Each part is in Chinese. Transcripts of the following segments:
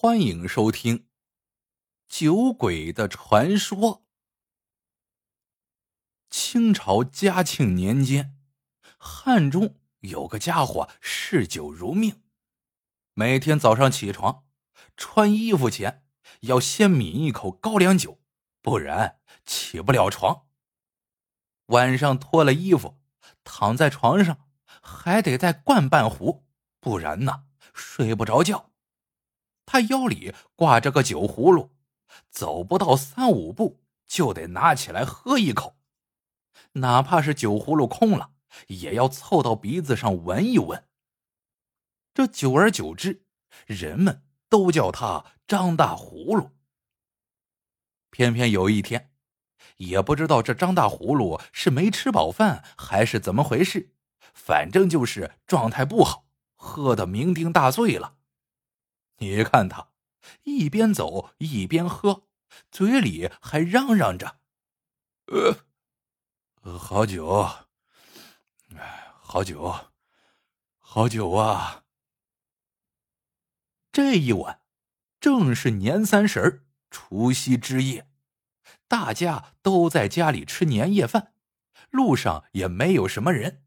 欢迎收听《酒鬼的传说》。清朝嘉庆年间，汉中有个家伙嗜酒如命，每天早上起床，穿衣服前要先抿一口高粱酒，不然起不了床。晚上脱了衣服，躺在床上还得再灌半壶，不然呢睡不着觉。他腰里挂着个酒葫芦，走不到三五步就得拿起来喝一口，哪怕是酒葫芦空了，也要凑到鼻子上闻一闻。这久而久之，人们都叫他张大葫芦。偏偏有一天，也不知道这张大葫芦是没吃饱饭还是怎么回事，反正就是状态不好，喝得酩酊大醉了。你看他，一边走一边喝，嘴里还嚷嚷着：“呃，好酒，哎，好酒，好酒啊！”这一晚正是年三十除夕之夜，大家都在家里吃年夜饭，路上也没有什么人。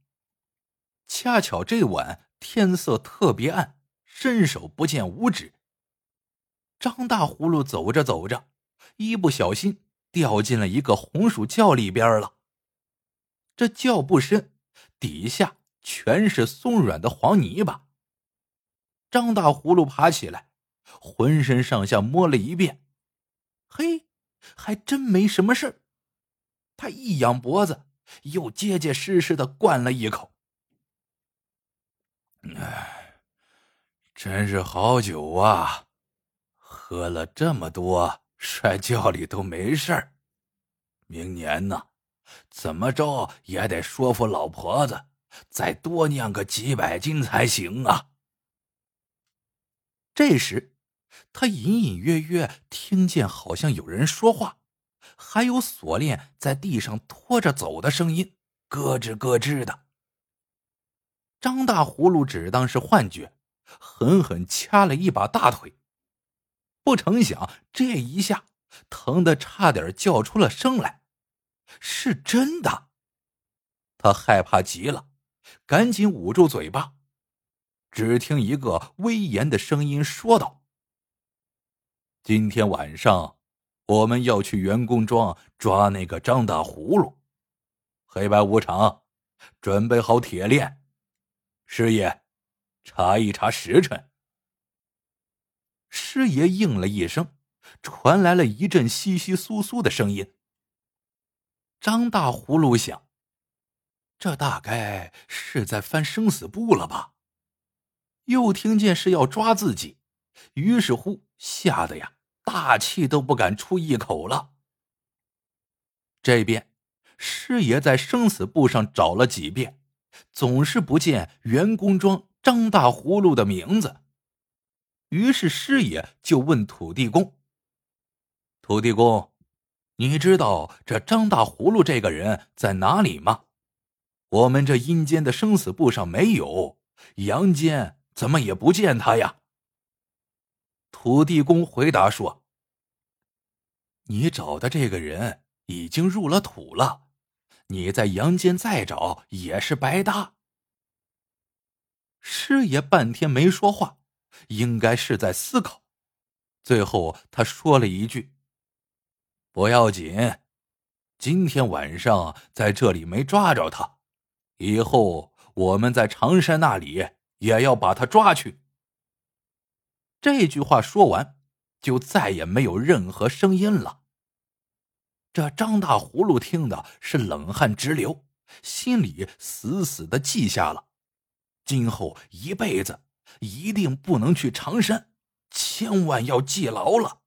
恰巧这晚天色特别暗。伸手不见五指。张大葫芦走着走着，一不小心掉进了一个红薯窖里边了。这窖不深，底下全是松软的黄泥巴。张大葫芦爬起来，浑身上下摸了一遍，嘿，还真没什么事儿。他一仰脖子，又结结实实的灌了一口。唉。真是好酒啊！喝了这么多，摔觉里都没事儿。明年呢，怎么着也得说服老婆子，再多酿个几百斤才行啊。这时，他隐隐约约听见好像有人说话，还有锁链在地上拖着走的声音，咯吱咯吱的。张大葫芦只当是幻觉。狠狠掐了一把大腿，不成想这一下疼得差点叫出了声来，是真的。他害怕极了，赶紧捂住嘴巴。只听一个威严的声音说道：“今天晚上我们要去员工庄抓那个张大葫芦，黑白无常，准备好铁链，师爷。”查一查时辰。师爷应了一声，传来了一阵窸窸窣窣的声音。张大葫芦想，这大概是在翻生死簿了吧？又听见是要抓自己，于是乎吓得呀，大气都不敢出一口了。这边，师爷在生死簿上找了几遍，总是不见袁工庄。张大葫芦的名字，于是师爷就问土地公：“土地公，你知道这张大葫芦这个人在哪里吗？我们这阴间的生死簿上没有，阳间怎么也不见他呀？”土地公回答说：“你找的这个人已经入了土了，你在阳间再找也是白搭。”师爷半天没说话，应该是在思考。最后他说了一句：“不要紧，今天晚上在这里没抓着他，以后我们在长山那里也要把他抓去。”这句话说完，就再也没有任何声音了。这张大葫芦听的是冷汗直流，心里死死的记下了。今后一辈子一定不能去长山，千万要记牢了。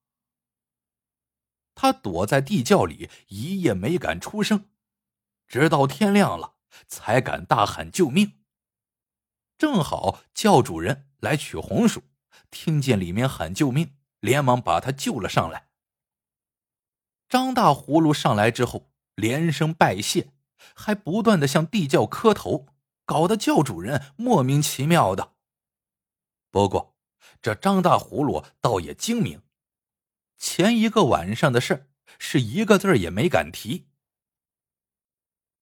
他躲在地窖里一夜没敢出声，直到天亮了才敢大喊救命。正好窖主人来取红薯，听见里面喊救命，连忙把他救了上来。张大葫芦上来之后，连声拜谢，还不断的向地窖磕头。搞得教主人莫名其妙的。不过，这张大葫芦倒也精明，前一个晚上的事是一个字也没敢提。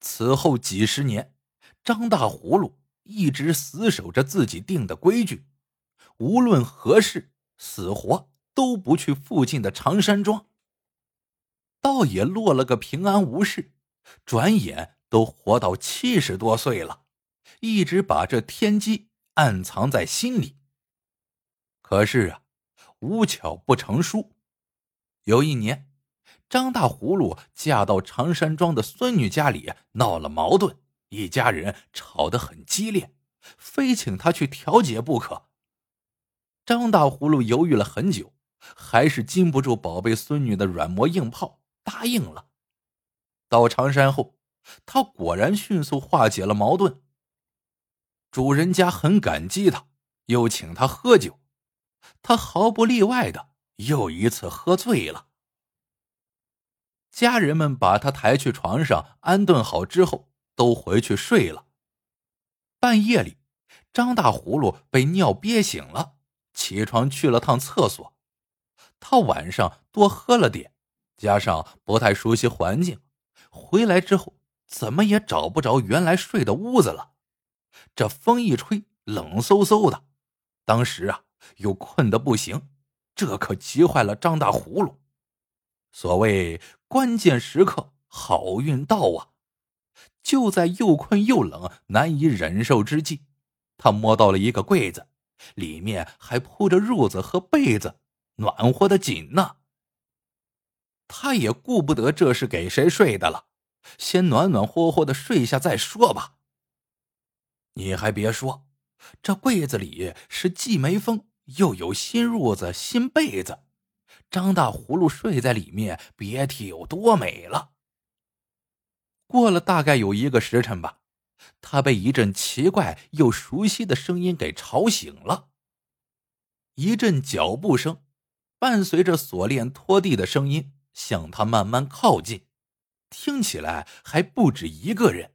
此后几十年，张大葫芦一直死守着自己定的规矩，无论何事，死活都不去附近的长山庄。倒也落了个平安无事，转眼都活到七十多岁了，一直把这天机暗藏在心里。可是啊，无巧不成书，有一年，张大葫芦嫁到常山庄的孙女家里闹了矛盾，一家人吵得很激烈，非请他去调解不可。张大葫芦犹豫了很久，还是禁不住宝贝孙女的软磨硬泡。答应了。到常山后，他果然迅速化解了矛盾。主人家很感激他，又请他喝酒，他毫不例外的又一次喝醉了。家人们把他抬去床上安顿好之后，都回去睡了。半夜里，张大葫芦被尿憋醒了，起床去了趟厕所。他晚上多喝了点。加上不太熟悉环境，回来之后怎么也找不着原来睡的屋子了。这风一吹，冷飕飕的。当时啊，又困得不行，这可急坏了张大葫芦。所谓关键时刻好运到啊！就在又困又冷、难以忍受之际，他摸到了一个柜子，里面还铺着褥子和被子，暖和的紧呢。他也顾不得这是给谁睡的了，先暖暖和和的睡下再说吧。你还别说，这柜子里是既没风又有新褥子、新被子，张大葫芦睡在里面，别提有多美了。过了大概有一个时辰吧，他被一阵奇怪又熟悉的声音给吵醒了。一阵脚步声，伴随着锁链拖地的声音。向他慢慢靠近，听起来还不止一个人。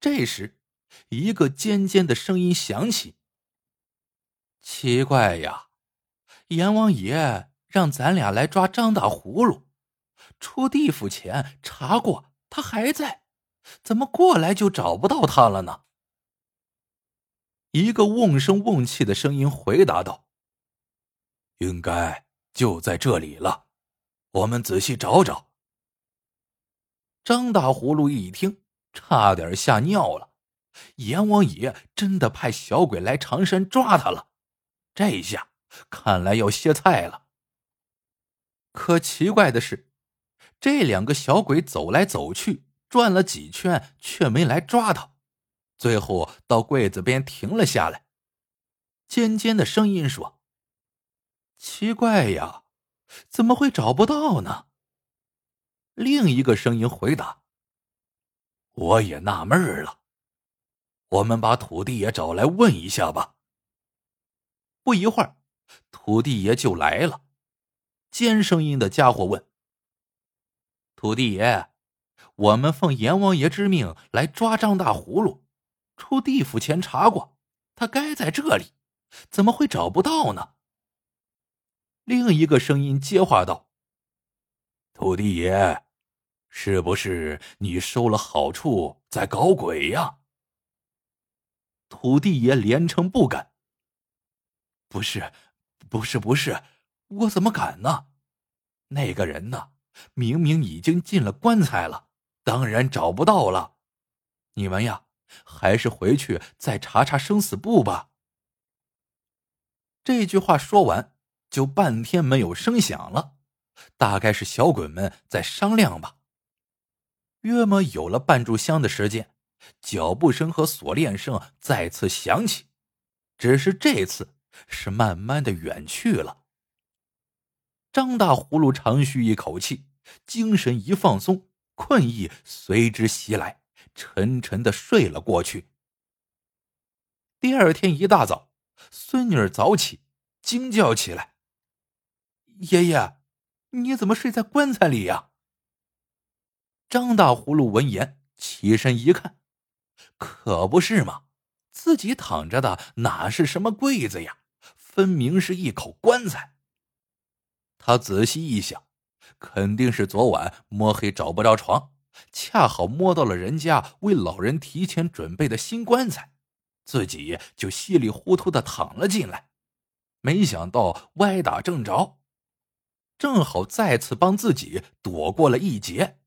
这时，一个尖尖的声音响起：“奇怪呀，阎王爷让咱俩来抓张大葫芦，出地府前查过，他还在，怎么过来就找不到他了呢？”一个瓮声瓮气的声音回答道：“应该就在这里了。”我们仔细找找。张大葫芦一听，差点吓尿了。阎王爷真的派小鬼来长山抓他了，这一下看来要歇菜了。可奇怪的是，这两个小鬼走来走去，转了几圈，却没来抓他。最后到柜子边停了下来。尖尖的声音说：“奇怪呀。”怎么会找不到呢？另一个声音回答：“我也纳闷了，我们把土地爷找来问一下吧。”不一会儿，土地爷就来了。尖声音的家伙问：“土地爷，我们奉阎王爷之命来抓张大葫芦，出地府前查过，他该在这里，怎么会找不到呢？”另一个声音接话道：“土地爷，是不是你收了好处在搞鬼呀？”土地爷连称不敢：“不是，不是，不是，我怎么敢呢？那个人呢，明明已经进了棺材了，当然找不到了。你们呀，还是回去再查查生死簿吧。”这句话说完。就半天没有声响了，大概是小鬼们在商量吧。约莫有了半炷香的时间，脚步声和锁链声再次响起，只是这次是慢慢的远去了。张大葫芦长吁一口气，精神一放松，困意随之袭来，沉沉的睡了过去。第二天一大早，孙女儿早起，惊叫起来。爷爷，你怎么睡在棺材里呀？张大葫芦闻言起身一看，可不是嘛，自己躺着的哪是什么柜子呀，分明是一口棺材。他仔细一想，肯定是昨晚摸黑找不着床，恰好摸到了人家为老人提前准备的新棺材，自己就稀里糊涂的躺了进来，没想到歪打正着，正好再次帮自己躲过了一劫。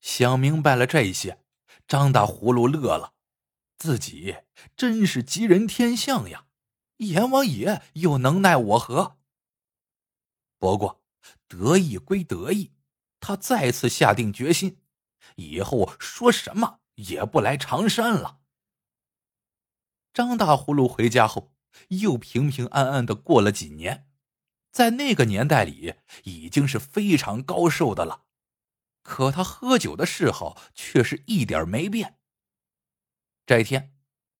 想明白了这一些，张大葫芦乐了，自己真是吉人天相呀！阎王爷又能奈我何？不过，得意归得意，他再次下定决心，以后说什么也不来长山了。张大葫芦回家后，又平平安安的过了几年，在那个年代里，已经是非常高寿的了。可他喝酒的嗜好却是一点没变。这一天，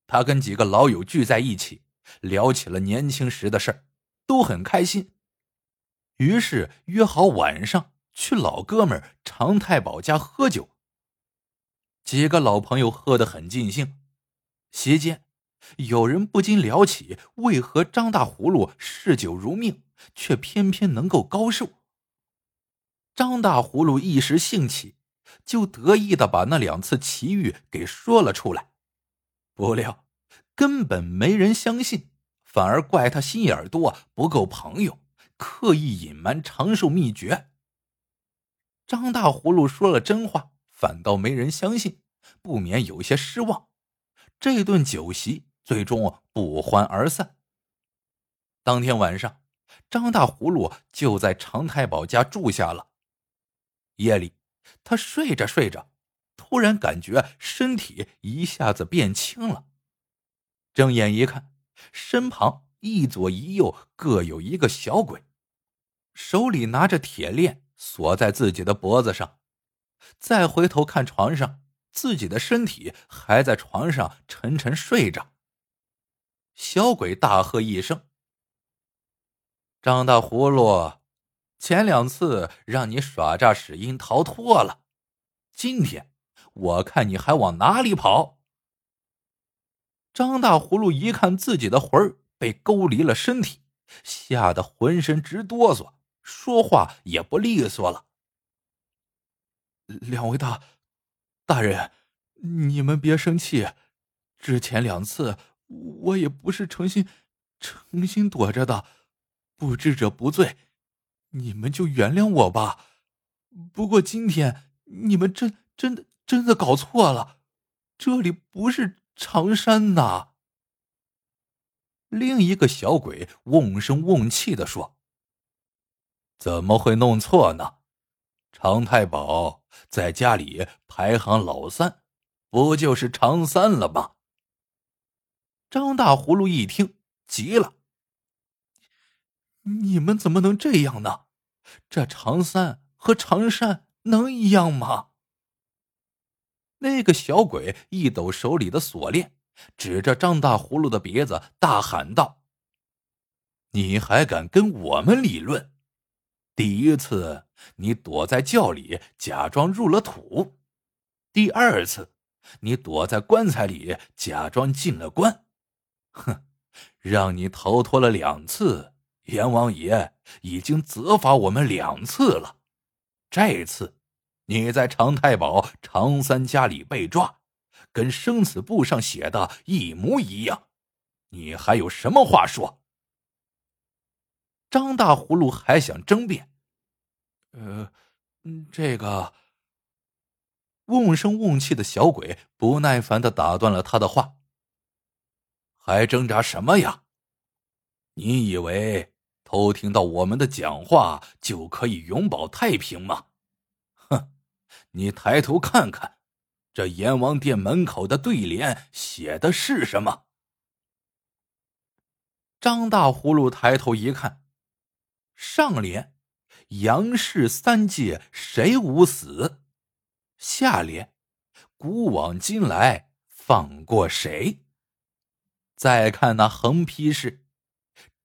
他跟几个老友聚在一起，聊起了年轻时的事儿，都很开心。于是约好晚上去老哥们常太保家喝酒。几个老朋友喝得很尽兴，席间有人不禁聊起为何张大葫芦嗜酒如命，却偏偏能够高寿。张大葫芦一时兴起，就得意的把那两次奇遇给说了出来。不料根本没人相信，反而怪他心眼多，不够朋友。刻意隐瞒长寿秘诀。张大葫芦说了真话，反倒没人相信，不免有些失望。这顿酒席最终不欢而散。当天晚上，张大葫芦就在常太保家住下了。夜里，他睡着睡着，突然感觉身体一下子变轻了。睁眼一看，身旁一左一右各有一个小鬼。手里拿着铁链锁在自己的脖子上，再回头看床上，自己的身体还在床上沉沉睡着。小鬼大喝一声：“张大葫芦，前两次让你耍诈使阴逃脱了，今天我看你还往哪里跑？”张大葫芦一看自己的魂儿被勾离了身体，吓得浑身直哆嗦。说话也不利索了。两位大大人，你们别生气。之前两次我也不是诚心诚心躲着的，不知者不罪，你们就原谅我吧。不过今天你们真真的真的搞错了，这里不是长山呐。另一个小鬼瓮声瓮气的说。怎么会弄错呢？常太保在家里排行老三，不就是常三了吗？张大葫芦一听急了：“你们怎么能这样呢？这常三和常山能一样吗？”那个小鬼一抖手里的锁链，指着张大葫芦的鼻子大喊道：“你还敢跟我们理论？”第一次，你躲在窖里假装入了土；第二次，你躲在棺材里假装进了棺。哼，让你逃脱了两次，阎王爷已经责罚我们两次了。这次，你在常太保常三家里被抓，跟生死簿上写的一模一样。你还有什么话说？张大葫芦还想争辩，呃，这个瓮声瓮气的小鬼不耐烦的打断了他的话。还挣扎什么呀？你以为偷听到我们的讲话就可以永保太平吗？哼！你抬头看看，这阎王殿门口的对联写的是什么？张大葫芦抬头一看。上联：杨氏三界谁无死？下联：古往今来放过谁？再看那横批是：